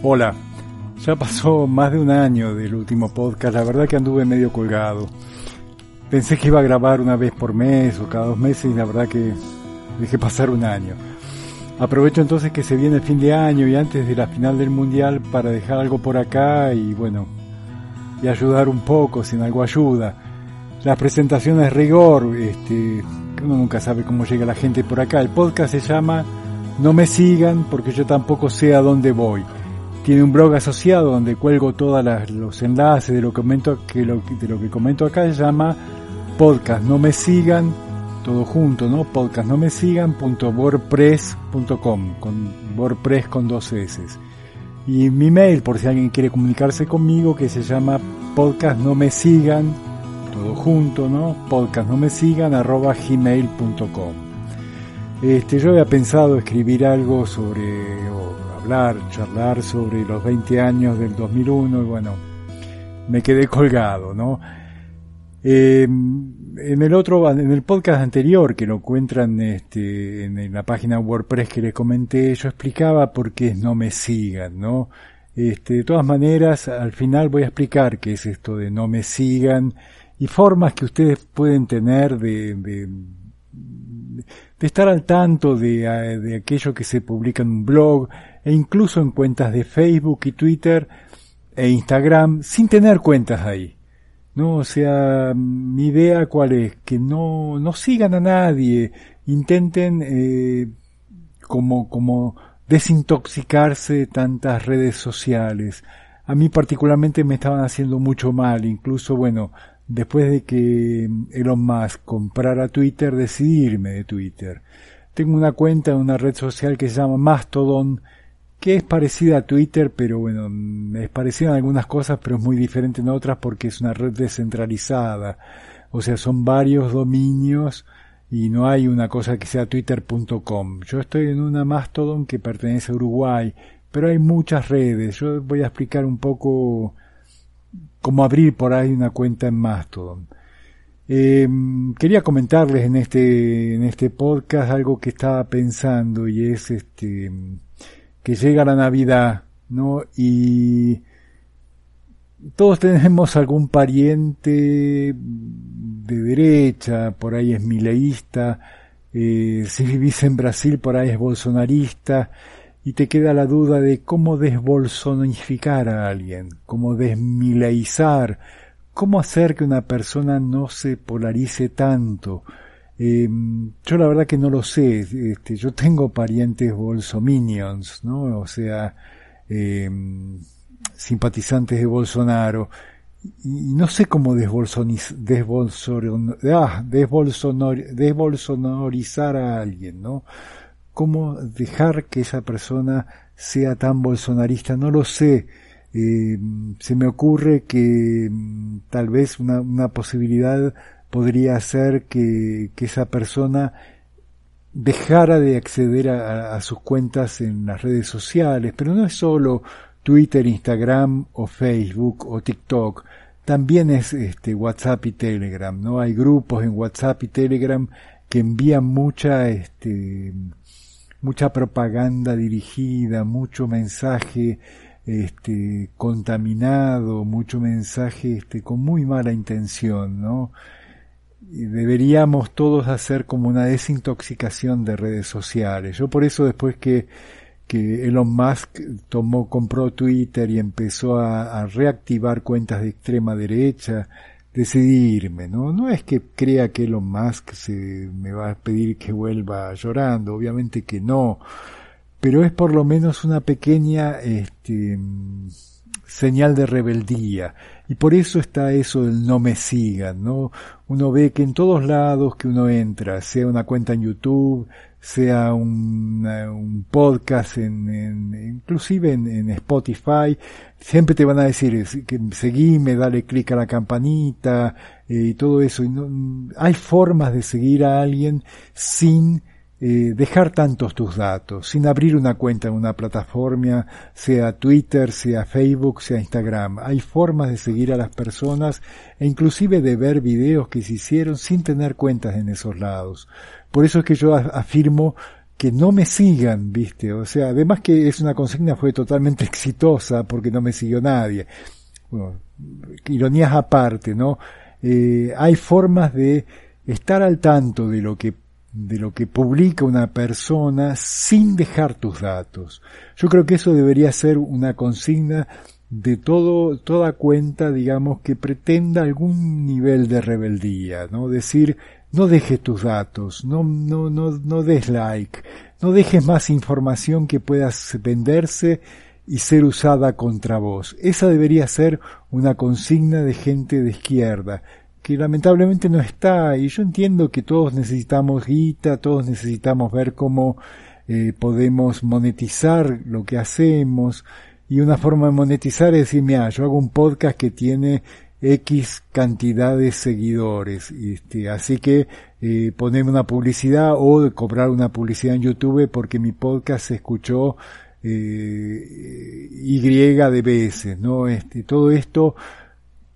Hola, ya pasó más de un año del último podcast, la verdad que anduve medio colgado. Pensé que iba a grabar una vez por mes o cada dos meses y la verdad que dejé pasar un año. Aprovecho entonces que se viene el fin de año y antes de la final del mundial para dejar algo por acá y bueno, y ayudar un poco, si en algo ayuda. Las presentaciones rigor, este, uno nunca sabe cómo llega la gente por acá. El podcast se llama No me sigan porque yo tampoco sé a dónde voy. Tiene un blog asociado donde cuelgo todos los enlaces de lo, que comento, que de lo que comento acá. Se llama podcast No me sigan, todo junto, ¿no? Podcast no me sigan con WordPress con dos S. Y mi mail, por si alguien quiere comunicarse conmigo, que se llama podcast no me sigan todo junto, ¿no? Podcast no me sigan gmail.com. Este, yo había pensado escribir algo sobre, o hablar, charlar sobre los 20 años del 2001 y bueno, me quedé colgado, ¿no? Eh, en el otro, en el podcast anterior que lo encuentran este, en, la página WordPress que les comenté, yo explicaba por qué no me sigan, ¿no? Este, de todas maneras, al final voy a explicar qué es esto de no me sigan y formas que ustedes pueden tener de, de, de estar al tanto de, de, aquello que se publica en un blog e incluso en cuentas de Facebook y Twitter e Instagram sin tener cuentas ahí. No, o sea, mi idea cuál es, que no, no sigan a nadie, intenten eh, como, como desintoxicarse de tantas redes sociales. A mí particularmente me estaban haciendo mucho mal, incluso bueno, después de que Elon Musk comprara Twitter, decidirme de Twitter. Tengo una cuenta en una red social que se llama Mastodon, que es parecida a Twitter, pero bueno, es parecida en algunas cosas, pero es muy diferente en otras porque es una red descentralizada. O sea, son varios dominios y no hay una cosa que sea twitter.com. Yo estoy en una Mastodon que pertenece a Uruguay, pero hay muchas redes. Yo voy a explicar un poco cómo abrir por ahí una cuenta en Mastodon. Eh, quería comentarles en este, en este podcast algo que estaba pensando y es este, que llega la Navidad, ¿no? Y todos tenemos algún pariente de derecha, por ahí es mileísta, eh, si vivís en Brasil por ahí es bolsonarista, y te queda la duda de cómo desbolsonificar a alguien, cómo desmileizar, cómo hacer que una persona no se polarice tanto. Eh, yo la verdad que no lo sé, este, yo tengo parientes bolsominions, ¿no? O sea, eh, simpatizantes de Bolsonaro, y no sé cómo ah, desbolsonorizar a alguien, ¿no? Cómo dejar que esa persona sea tan bolsonarista, no lo sé. Eh, se me ocurre que mm, tal vez una, posibilidad podría ser que, que, esa persona dejara de acceder a, a, sus cuentas en las redes sociales, pero no es solo Twitter, Instagram o Facebook o TikTok. También es este WhatsApp y Telegram, ¿no? Hay grupos en WhatsApp y Telegram que envían mucha este mucha propaganda dirigida, mucho mensaje este contaminado, mucho mensaje este con muy mala intención, ¿no? Deberíamos todos hacer como una desintoxicación de redes sociales. Yo por eso después que que Elon Musk tomó, compró Twitter y empezó a, reactivar cuentas de extrema derecha, decidirme, ¿no? No es que crea que Elon Musk se me va a pedir que vuelva llorando, obviamente que no, pero es por lo menos una pequeña, este, señal de rebeldía. Y por eso está eso del no me sigan, ¿no? Uno ve que en todos lados que uno entra, sea una cuenta en YouTube, sea un, un podcast, en, en inclusive en, en, Spotify, siempre te van a decir que seguime, dale clic a la campanita eh, y todo eso. Y no, hay formas de seguir a alguien sin eh, dejar tantos tus datos, sin abrir una cuenta en una plataforma, sea Twitter, sea Facebook, sea Instagram. Hay formas de seguir a las personas e inclusive de ver videos que se hicieron sin tener cuentas en esos lados. Por eso es que yo afirmo que no me sigan, viste, o sea, además que es una consigna fue totalmente exitosa porque no me siguió nadie. Bueno, ironías aparte, ¿no? Eh, hay formas de estar al tanto de lo que de lo que publica una persona sin dejar tus datos. Yo creo que eso debería ser una consigna de todo, toda cuenta, digamos, que pretenda algún nivel de rebeldía, ¿no? Decir, no dejes tus datos, no, no, no, no des like, no dejes más información que puedas venderse y ser usada contra vos. Esa debería ser una consigna de gente de izquierda, que lamentablemente no está, y yo entiendo que todos necesitamos guita, todos necesitamos ver cómo eh, podemos monetizar lo que hacemos, y una forma de monetizar es decir, mira, yo hago un podcast que tiene X cantidad de seguidores, este, así que eh, ponerme una publicidad o cobrar una publicidad en YouTube porque mi podcast se escuchó eh, Y de veces, ¿no? Este, todo esto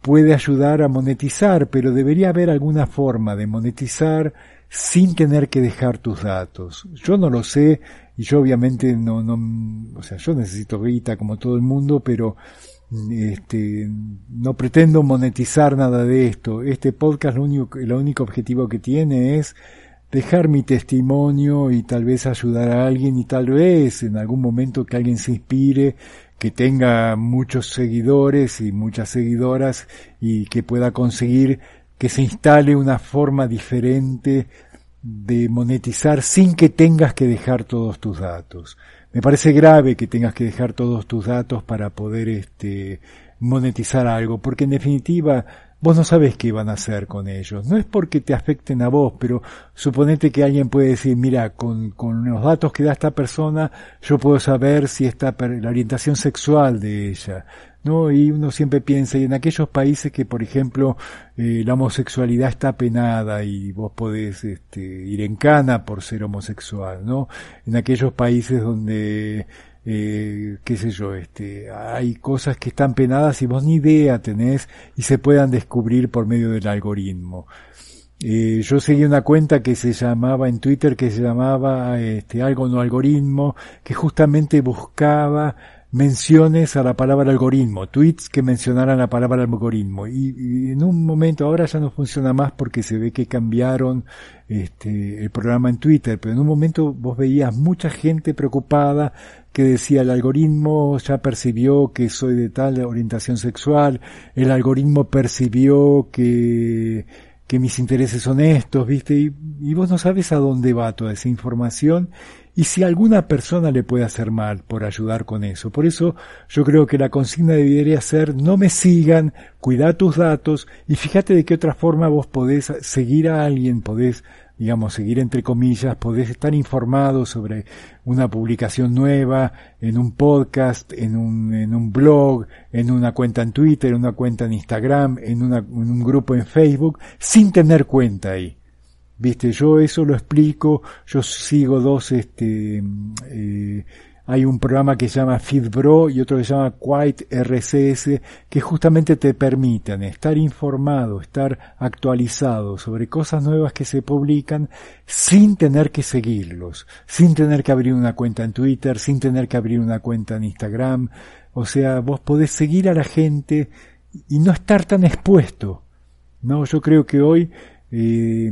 puede ayudar a monetizar, pero debería haber alguna forma de monetizar sin tener que dejar tus datos. Yo no lo sé y yo obviamente no, no, o sea, yo necesito guita como todo el mundo, pero este, no pretendo monetizar nada de esto. Este podcast lo único, el único objetivo que tiene es dejar mi testimonio y tal vez ayudar a alguien y tal vez en algún momento que alguien se inspire que tenga muchos seguidores y muchas seguidoras y que pueda conseguir que se instale una forma diferente de monetizar sin que tengas que dejar todos tus datos. Me parece grave que tengas que dejar todos tus datos para poder este monetizar algo, porque en definitiva Vos no sabés qué van a hacer con ellos. No es porque te afecten a vos, pero suponete que alguien puede decir, mira, con, con los datos que da esta persona, yo puedo saber si está la orientación sexual de ella. ¿no? Y uno siempre piensa, y en aquellos países que, por ejemplo, eh, la homosexualidad está penada y vos podés este, ir en cana por ser homosexual, ¿no? En aquellos países donde eh, qué sé yo, este, hay cosas que están penadas y vos ni idea tenés y se puedan descubrir por medio del algoritmo. Eh, yo seguí una cuenta que se llamaba en Twitter que se llamaba este algo no algoritmo que justamente buscaba menciones a la palabra algoritmo, tweets que mencionaran la palabra algoritmo. Y, en un momento, ahora ya no funciona más porque se ve que cambiaron este, el programa en Twitter, pero en un momento vos veías mucha gente preocupada que decía el algoritmo ya percibió que soy de tal orientación sexual, el algoritmo percibió que que mis intereses son estos, ¿viste? Y, vos no sabes a dónde va toda esa información y si alguna persona le puede hacer mal por ayudar con eso. Por eso yo creo que la consigna debería ser no me sigan, cuida tus datos y fíjate de qué otra forma vos podés seguir a alguien, podés digamos, seguir entre comillas, podés estar informado sobre una publicación nueva, en un podcast, en un, en un blog, en una cuenta en Twitter, en una cuenta en Instagram, en, una, en un grupo en Facebook, sin tener cuenta ahí. Viste, yo eso lo explico, yo sigo dos, este, eh, hay un programa que se llama FeedBro y otro que se llama Quiet RCS que justamente te permiten estar informado, estar actualizado sobre cosas nuevas que se publican sin tener que seguirlos, sin tener que abrir una cuenta en Twitter, sin tener que abrir una cuenta en Instagram. O sea, vos podés seguir a la gente y no estar tan expuesto. No, yo creo que hoy eh,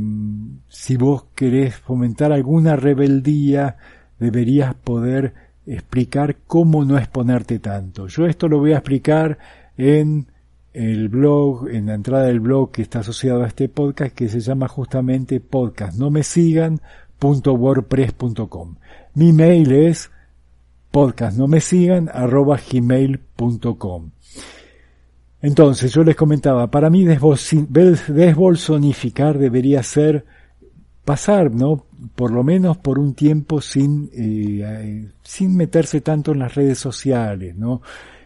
si vos querés fomentar alguna rebeldía, deberías poder explicar cómo no exponerte tanto. Yo esto lo voy a explicar en el blog, en la entrada del blog que está asociado a este podcast, que se llama justamente podcast no me sigan Mi mail es podcast no me sigan arroba gmail.com. Entonces, yo les comentaba, para mí desbolsonificar debería ser pasar, ¿no? Por lo menos por un tiempo sin, eh, sin meterse tanto en las redes sociales, ¿no?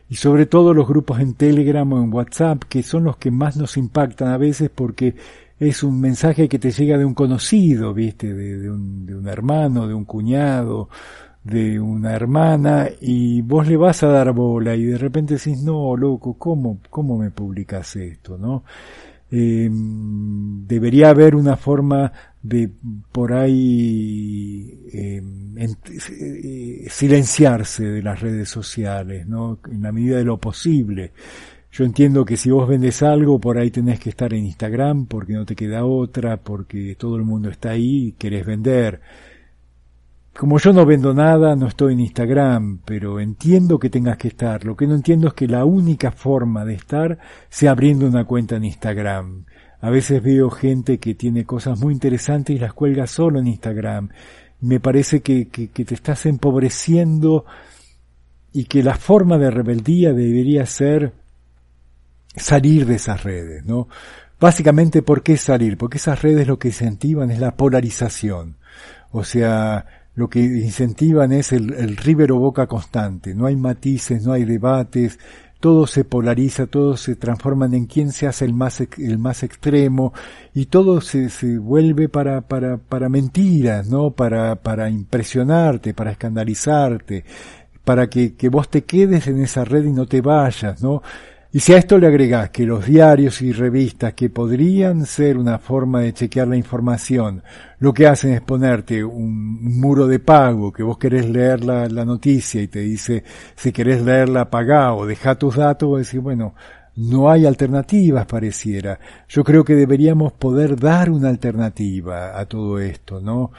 Y sobre todo los grupos en Telegram o en WhatsApp, que son los que más nos impactan a veces porque es un mensaje que te llega de un conocido, ¿viste? De, un, de un hermano, de un cuñado, de una hermana y vos le vas a dar bola y de repente decís, no, loco, ¿cómo, cómo me publicas esto, no? Eh, debería haber una forma de por ahí eh, eh, silenciarse de las redes sociales, ¿no? En la medida de lo posible. Yo entiendo que si vos vendes algo, por ahí tenés que estar en Instagram porque no te queda otra, porque todo el mundo está ahí y querés vender. Como yo no vendo nada, no estoy en Instagram, pero entiendo que tengas que estar. Lo que no entiendo es que la única forma de estar sea abriendo una cuenta en Instagram. A veces veo gente que tiene cosas muy interesantes y las cuelga solo en Instagram. Me parece que, que, te estás empobreciendo y que la forma de rebeldía debería ser salir de esas redes, ¿no? Básicamente, ¿por qué salir? Porque esas redes lo que incentivan es la polarización. O sea, lo que incentivan es el, el ribero boca constante. No hay matices, no hay debates, todo se polariza, todo se transforman en quién se hace el más, el más extremo y todo se, se vuelve para, para, para mentiras, ¿no? Para, para impresionarte, para escandalizarte, para que, que vos te quedes en esa red y no te vayas, ¿no? Y si a esto le agregás que los diarios y revistas que podrían ser una forma de chequear la información, lo que hacen es ponerte un muro de pago, que vos querés leer la, noticia y te dice si querés leerla pagá o deja tus datos, vos decís, bueno, no hay alternativas pareciera. Yo creo que deberíamos poder dar una alternativa a todo esto, ¿no?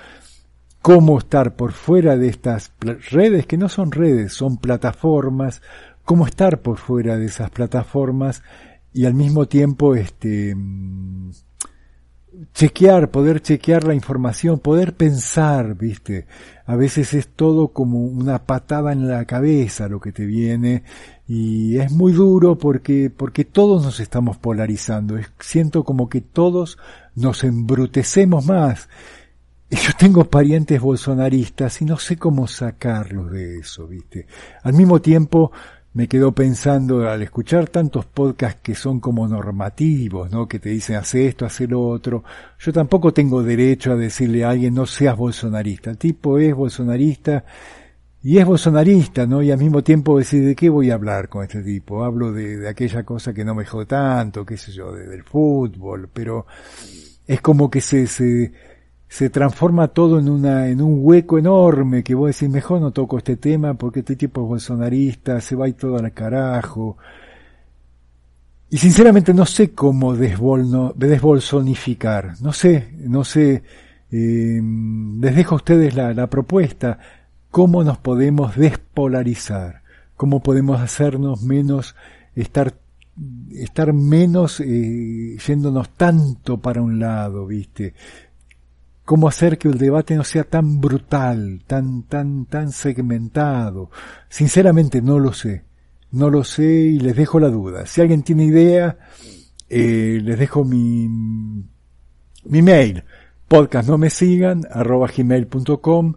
Cómo estar por fuera de estas redes que no son redes, son plataformas, cómo estar por fuera de esas plataformas y al mismo tiempo este mm, chequear, poder chequear la información, poder pensar, viste. A veces es todo como una patada en la cabeza lo que te viene y es muy duro porque, porque todos nos estamos polarizando. Siento como que todos nos embrutecemos más. Yo tengo parientes bolsonaristas y no sé cómo sacarlos de eso, viste. Al mismo tiempo, me quedo pensando al escuchar tantos podcasts que son como normativos, ¿no? Que te dicen hace esto, hace lo otro. Yo tampoco tengo derecho a decirle a alguien no seas bolsonarista. El tipo es bolsonarista y es bolsonarista, ¿no? Y al mismo tiempo decir de qué voy a hablar con este tipo. Hablo de, de aquella cosa que no me jode tanto, qué sé yo, del fútbol, pero es como que se, se, se transforma todo en una en un hueco enorme que vos decís mejor no toco este tema porque este tipo es bolsonarista se va y todo al carajo. Y sinceramente no sé cómo desbolno, desbolsonificar. No sé no sé eh, les dejo a ustedes la, la propuesta. Cómo nos podemos despolarizar cómo podemos hacernos menos estar estar menos eh, yéndonos tanto para un lado viste cómo hacer que el debate no sea tan brutal, tan, tan, tan segmentado. Sinceramente no lo sé. No lo sé y les dejo la duda. Si alguien tiene idea, eh, les dejo mi, mi mail, podcast no me sigan, arroba gmail.com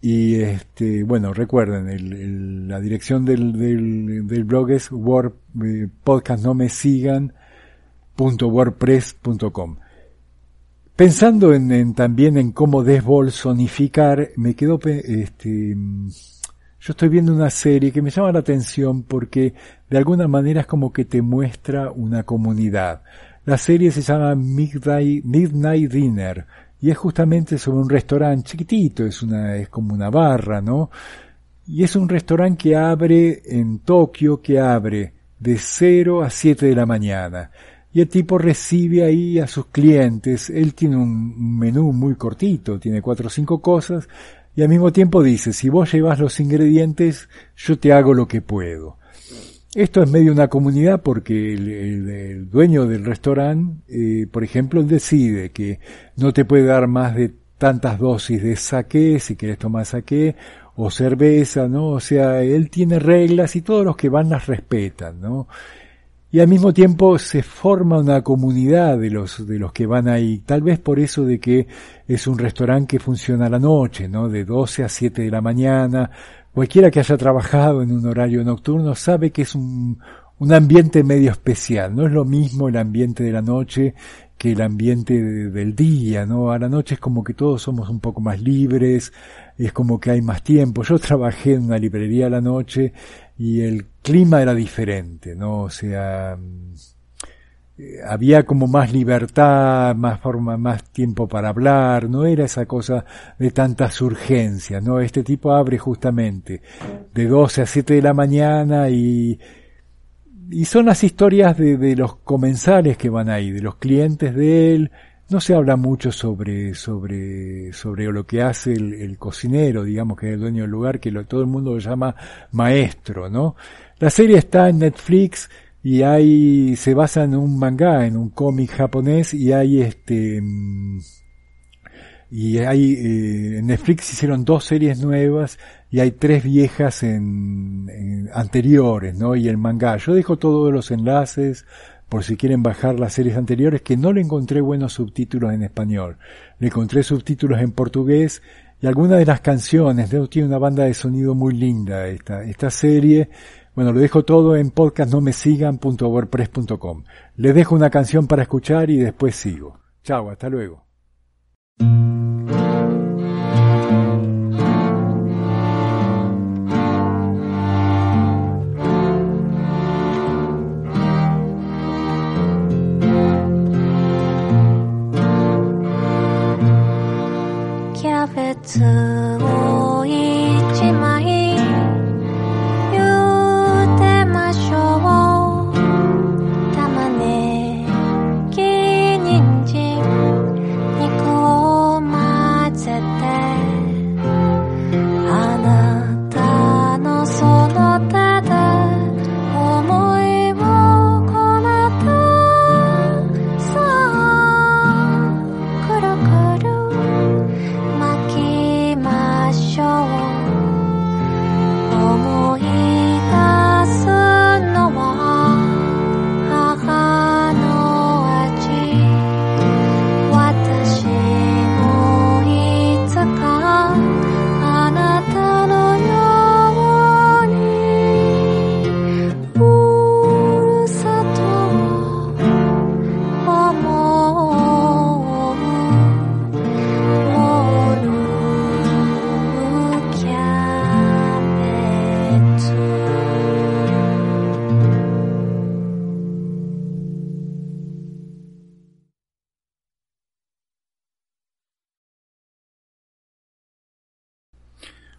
y este, bueno, recuerden, la dirección del, del, blog es word, eh, Pensando en, también en cómo desbolsonificar, me quedo, este, yo estoy viendo una serie que me llama la atención porque de alguna manera es como que te muestra una comunidad. La serie se llama Midnight, Dinner y es justamente sobre un restaurante chiquitito, es como una barra, ¿no? Y es un restaurante que abre en Tokio, que abre de 0 a 7 de la mañana y el tipo recibe ahí a sus clientes. Él tiene un menú muy cortito, tiene cuatro o cinco cosas, y al mismo tiempo dice, si vos llevas los ingredientes, yo te hago lo que puedo. Esto es medio una comunidad porque el, dueño del restaurante, eh, por ejemplo, decide que no te puede dar más de tantas dosis de saqué, si quieres tomar saqué, o cerveza, ¿no? O sea, él tiene reglas y todos los que van las respetan, ¿no? Y al mismo tiempo se forma una comunidad de los, de los que van ahí, tal vez por eso de que es un restaurante que funciona a la noche, ¿no? De 12 a 7 de la mañana. Cualquiera que haya trabajado en un horario nocturno sabe que es un, un ambiente medio especial, no es lo mismo el ambiente de la noche que el ambiente del día, ¿no? A la noche es como que todos somos un poco más libres, es como que hay más tiempo. Yo trabajé en una librería a la noche y el clima era diferente, ¿no? O sea, eh, había como más libertad, más forma, más tiempo para hablar, no era esa cosa de tantas urgencias, ¿no? Este tipo abre justamente de 12 a 7 de la mañana y, y son las historias de, de los comensales que van ahí, de los clientes de él, no se habla mucho sobre, sobre, sobre lo que hace el, cocinero, digamos que es el dueño del lugar, que lo, todo el mundo lo llama maestro, ¿no? La serie está en Netflix, y hay se basa en un manga, en un cómic japonés y hay este mm, y hay eh, en Netflix hicieron dos series nuevas y hay tres viejas en, anteriores, ¿no? Y el manga. Yo dejo todos los enlaces por si quieren bajar las series anteriores que no le encontré buenos subtítulos en español. Le encontré subtítulos en portugués y algunas de las canciones, tiene una banda de sonido muy linda esta, esta serie bueno, lo dejo todo en podcastnomesigan.wordpress.com. Les dejo una canción para escuchar y después sigo. Chao, hasta luego. 侧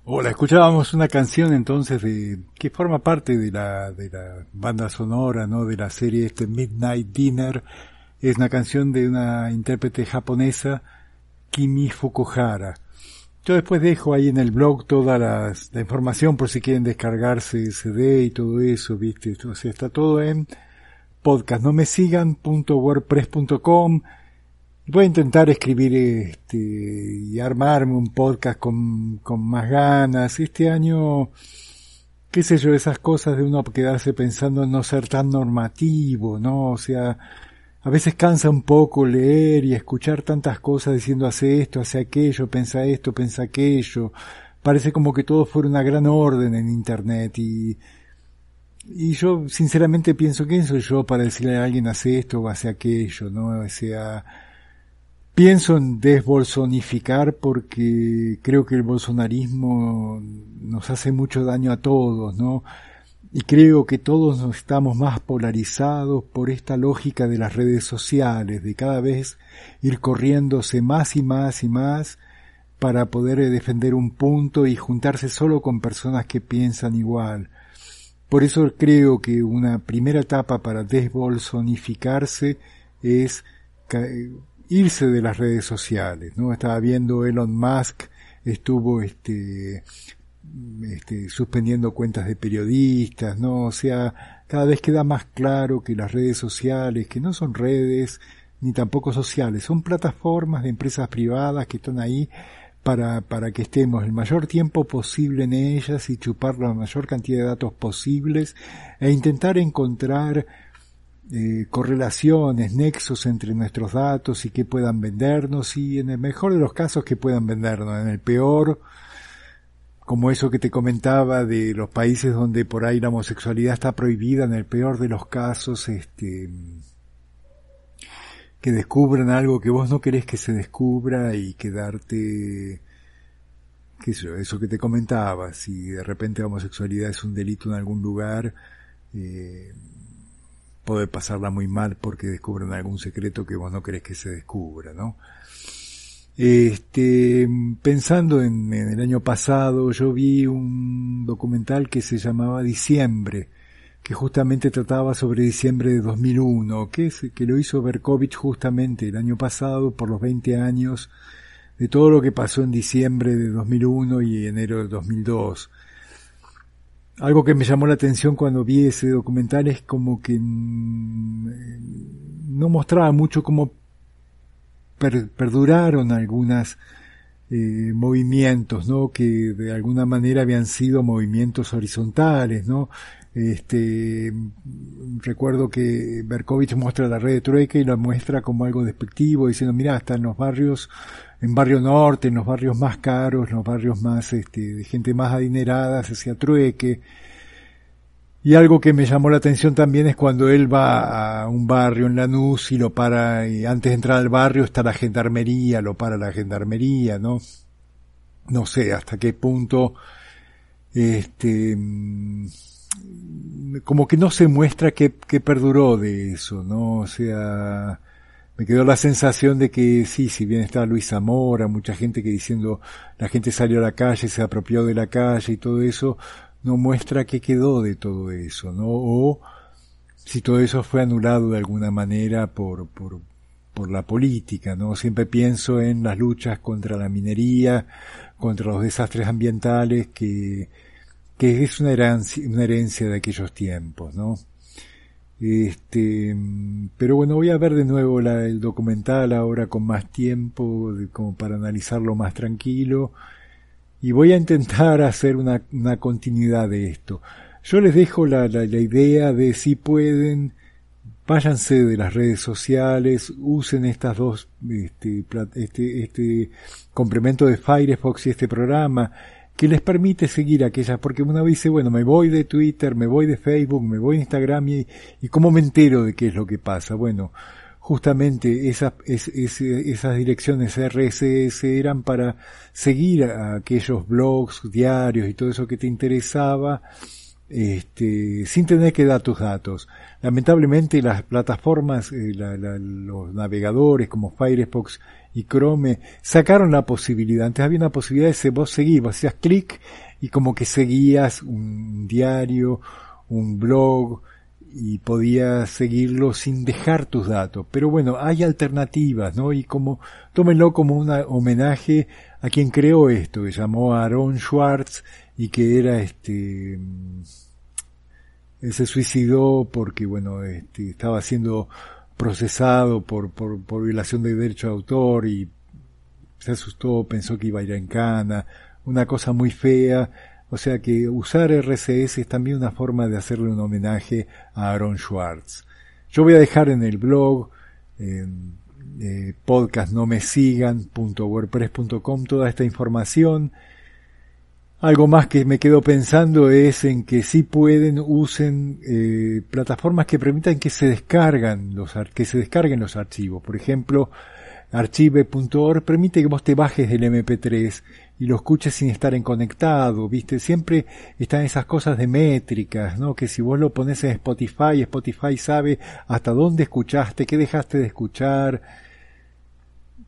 Hola, escuchábamos una canción entonces de que forma parte de la de la banda sonora, ¿no? De la serie este Midnight Dinner. Es una canción de una intérprete japonesa, Kimi Fukuhara. Yo después dejo ahí en el blog toda la información por si quieren descargarse CD y todo eso, ¿viste? O sea, está todo en podcastnomesigan.wordpress.com Voy a intentar escribir este, y armarme un podcast con, con más ganas. Este año, qué sé yo, esas cosas de uno quedarse pensando en no ser tan normativo, ¿no? O sea, a veces cansa un poco leer y escuchar tantas cosas diciendo hace esto, hace aquello, pensa esto, pensa aquello. Parece como que todo fuera una gran orden en Internet y, y yo sinceramente pienso, ¿quién soy yo para decirle a alguien hace esto o hace aquello, no? O sea, Pienso en desbolsonificar porque creo que el bolsonarismo nos hace mucho daño a todos, ¿no? Y creo que todos estamos más polarizados por esta lógica de las redes sociales, de cada vez ir corriéndose más y más y más para poder defender un punto y juntarse solo con personas que piensan igual. Por eso creo que una primera etapa para desbolsonificarse es irse de las redes sociales, ¿no? Estaba viendo Elon Musk estuvo este, este, suspendiendo cuentas de periodistas, ¿no? O sea, cada vez queda más claro que las redes sociales, que no son redes ni tampoco sociales, son plataformas de empresas privadas que están ahí para, para que estemos el mayor tiempo posible en ellas y chupar la mayor cantidad de datos posibles e intentar encontrar eh, correlaciones, nexos entre nuestros datos y que puedan vendernos y en el mejor de los casos que puedan vendernos, en el peor, como eso que te comentaba de los países donde por ahí la homosexualidad está prohibida, en el peor de los casos, este, que descubran algo que vos no querés que se descubra y quedarte, qué sé eso que te comentaba, si de repente la homosexualidad es un delito en algún lugar, eh, poder pasarla muy mal porque descubren algún secreto que vos no querés que se descubra, ¿no? Este, pensando en, el año pasado, yo vi un documental que se llamaba Diciembre, que justamente trataba sobre diciembre de 2001, que, es, que lo hizo Berkovich justamente el año pasado por los 20 años de todo lo que pasó en diciembre de 2001 y enero de 2002. Algo que me llamó la atención cuando vi ese documental es como que mm, no mostraba mucho cómo perduraron algunos eh, movimientos, ¿no? Que de alguna manera habían sido movimientos horizontales, ¿no? Este, recuerdo que Berkovich muestra la red de trueque y la muestra como algo despectivo, diciendo, mira, hasta en los barrios, en barrio norte, en los barrios más caros, en los barrios más, este, de gente más adinerada, se hacía trueque, y algo que me llamó la atención también es cuando él va a un barrio en Lanús y lo para, y antes de entrar al barrio está la gendarmería, lo para la gendarmería, ¿no? No sé hasta qué punto, este, mm, como que no se muestra que, que perduró de eso, ¿no? O sea, me quedó la sensación de que sí, si bien está Luis Zamora, mucha gente que diciendo la gente salió a la calle, se apropió de la calle y todo eso, no muestra qué quedó de todo eso, ¿no? O si todo eso fue anulado de alguna manera por, por, por la política, ¿no? Siempre pienso en las luchas contra la minería, contra los desastres ambientales, que, que es una herencia, una herencia de aquellos tiempos, ¿no? Este, pero bueno, voy a ver de nuevo el documental ahora con más tiempo, como para analizarlo más tranquilo y voy a intentar hacer una, continuidad de esto. Yo les dejo la, la, idea de si pueden, váyanse de las redes sociales, usen estas dos, este, este, este complemento de Firefox y este programa, que les permite seguir aquellas, porque una vez dice, bueno, me voy de Twitter, me voy de Facebook, me voy de Instagram y, y cómo me entero de qué es lo que pasa. Bueno, justamente esas, esas direcciones RSS eran para seguir a aquellos blogs, diarios y todo eso que te interesaba, este, sin tener que dar tus datos. Lamentablemente las plataformas, eh, los navegadores como Firefox y Chrome sacaron la posibilidad. Antes había una posibilidad de vos seguir, vos hacías clic y como que seguías un diario, un blog, y podías seguirlo sin dejar tus datos. Pero bueno, hay alternativas, ¿no? Y como, tómenlo como un homenaje a quien creó esto, que llamó Aaron Schwartz y que era este, mm, se suicidó porque, bueno, este, estaba siendo procesado por, por, por violación de derecho de autor y se asustó, pensó que iba a ir en cana, una cosa muy fea, o sea que usar RCS es también una forma de hacerle un homenaje a Aaron Schwartz. Yo voy a dejar en el blog eh, podcastnomesigan.wordpress.com toda esta información. Algo más que me quedo pensando es en que si pueden usen eh, plataformas que permitan que se descargan los que se descarguen los archivos. Por ejemplo, archive.org permite que vos te bajes del MP3 y lo escuches sin estar en conectado, viste, siempre están esas cosas de métricas, ¿no? Que si vos lo pones en Spotify, Spotify sabe hasta dónde escuchaste, qué dejaste de escuchar,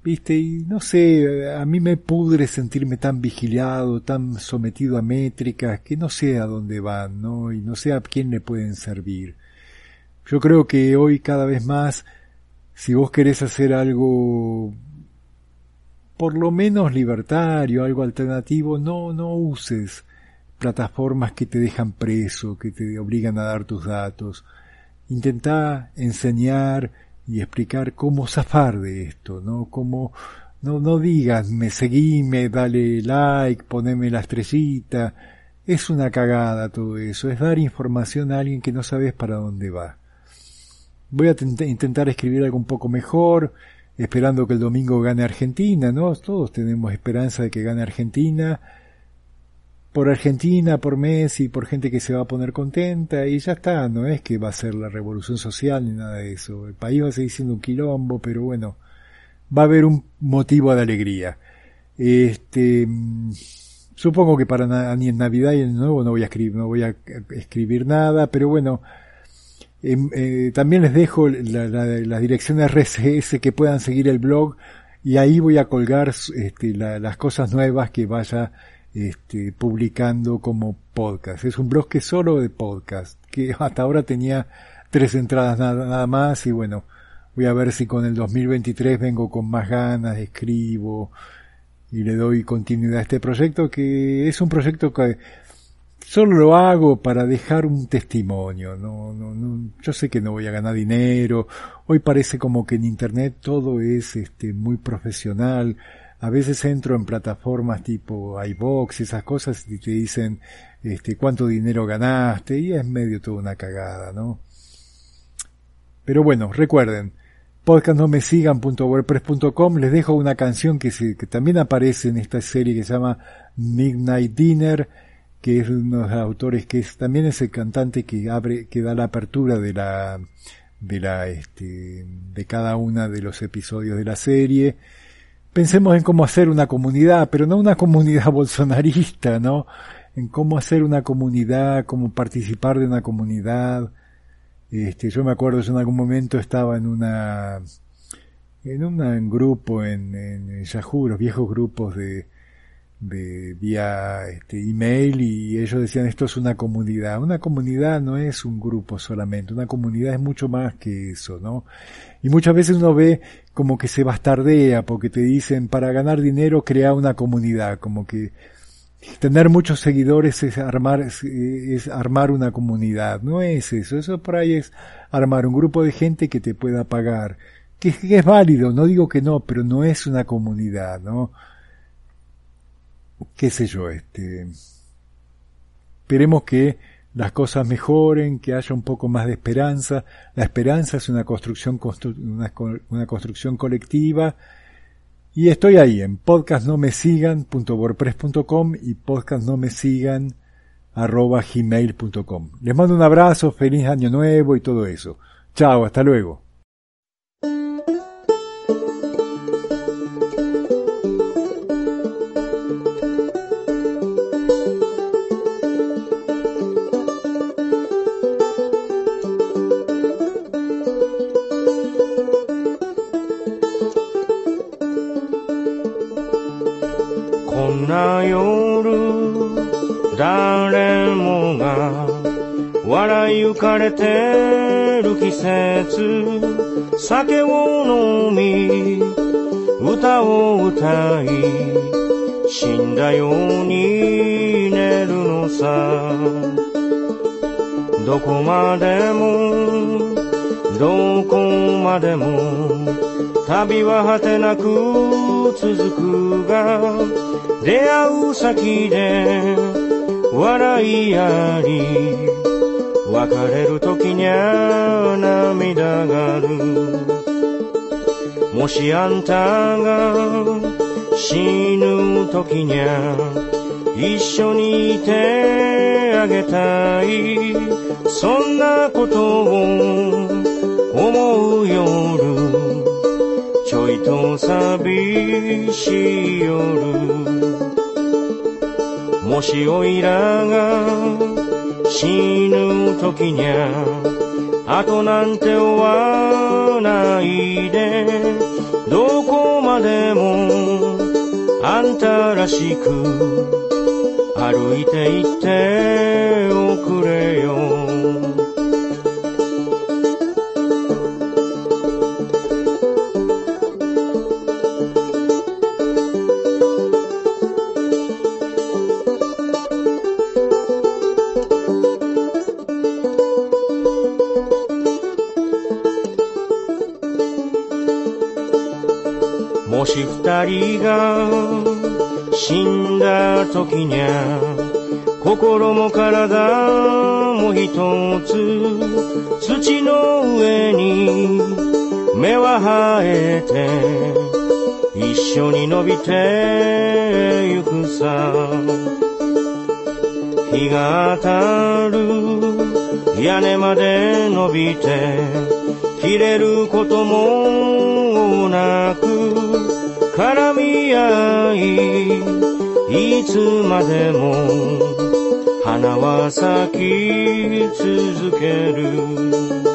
viste, y no sé, a mí me pudre sentirme tan vigilado, tan sometido a métricas, que no sé a dónde van, ¿no? Y no sé a quién le pueden servir. Yo creo que hoy cada vez más, si vos querés hacer algo por lo menos libertario, algo alternativo, no, no uses plataformas que te dejan preso, que te obligan a dar tus datos. Intenta enseñar y explicar cómo zafar de esto, ¿no? Cómo, no, no digas, me seguime, dale like, poneme la estrellita. Es una cagada todo eso, es dar información a alguien que no sabes para dónde va. Voy a intentar escribir algo un poco mejor, esperando que el domingo gane Argentina, ¿no? Todos tenemos esperanza de que gane Argentina, por Argentina, por Messi, por gente que se va a poner contenta, y ya está, no es que va a ser la revolución social ni nada de eso. El país va a seguir siendo un quilombo, pero bueno, va a haber un motivo de alegría. Este, supongo que para ni en Navidad y en Nuevo no voy a escribir, no voy a escribir nada, pero bueno, Em, eh, también les dejo la, la, dirección RCS que puedan seguir el blog y ahí voy a colgar este, las cosas nuevas que vaya este, publicando como podcast. Es un blog que solo de podcast, que hasta ahora tenía tres entradas nada, nada más y bueno, voy a ver si con el 2023 vengo con más ganas, escribo y le doy continuidad a este proyecto que es un proyecto que solo lo hago para dejar un testimonio. No, no, no, yo sé que no voy a ganar dinero. Hoy parece como que en internet todo es este, muy profesional. A veces entro en plataformas tipo iBox y esas cosas y te dicen este, cuánto dinero ganaste y es medio toda una cagada, ¿no? Pero bueno, recuerden, podcastnomesigan.wordpress.com les dejo una canción que, se, que también aparece en esta serie que se llama Midnight Dinner que es uno de los autores que es, también es el cantante que abre, que da la apertura de la, de la, este, de cada una de los episodios de la serie. Pensemos en cómo hacer una comunidad, pero no una comunidad bolsonarista, ¿no? En cómo hacer una comunidad, cómo participar de una comunidad. Este, yo me acuerdo, yo en algún momento estaba en una, en un grupo en, en Yahoo, los viejos grupos de, de vía este, email y ellos decían esto es una comunidad. Una comunidad no es un grupo solamente, una comunidad es mucho más que eso, ¿no? Y muchas veces uno ve como que se bastardea porque te dicen para ganar dinero crea una comunidad, como que tener muchos seguidores es armar, es armar una comunidad, no es eso, eso por ahí es armar un grupo de gente que te pueda pagar, que, que es válido, no digo que no, pero no es una comunidad, ¿no? Qué sé yo, este, esperemos que las cosas mejoren, que haya un poco más de esperanza. La esperanza es una construcción, una, construcción colectiva. Y estoy ahí en podcastnomesigan.wordpress.com y podcastnomesigan.gmail.com. Les mando un abrazo, feliz año nuevo y todo eso. Chao, hasta luego. 節酒を飲み歌を歌い死んだように寝るのさ。どこまでもどこまでも旅は果てなく続くが出会う先で笑いあり別れる時にゃ涙がる。もしあんたが死ぬ時にゃ一緒にいてあげたい。そんなことを思う夜。ちょいと寂しい夜。もしおいらが死ぬ時にゃ後なんて追わないでどこまでもあんたらしく歩いていっておくれ。が死んだ時にゃ心も体も一つ土の上に芽は生えて一緒に伸びてゆくさ。日が当たる屋根まで伸びて切れることもなく絡み合いいつまでも花は咲き続ける。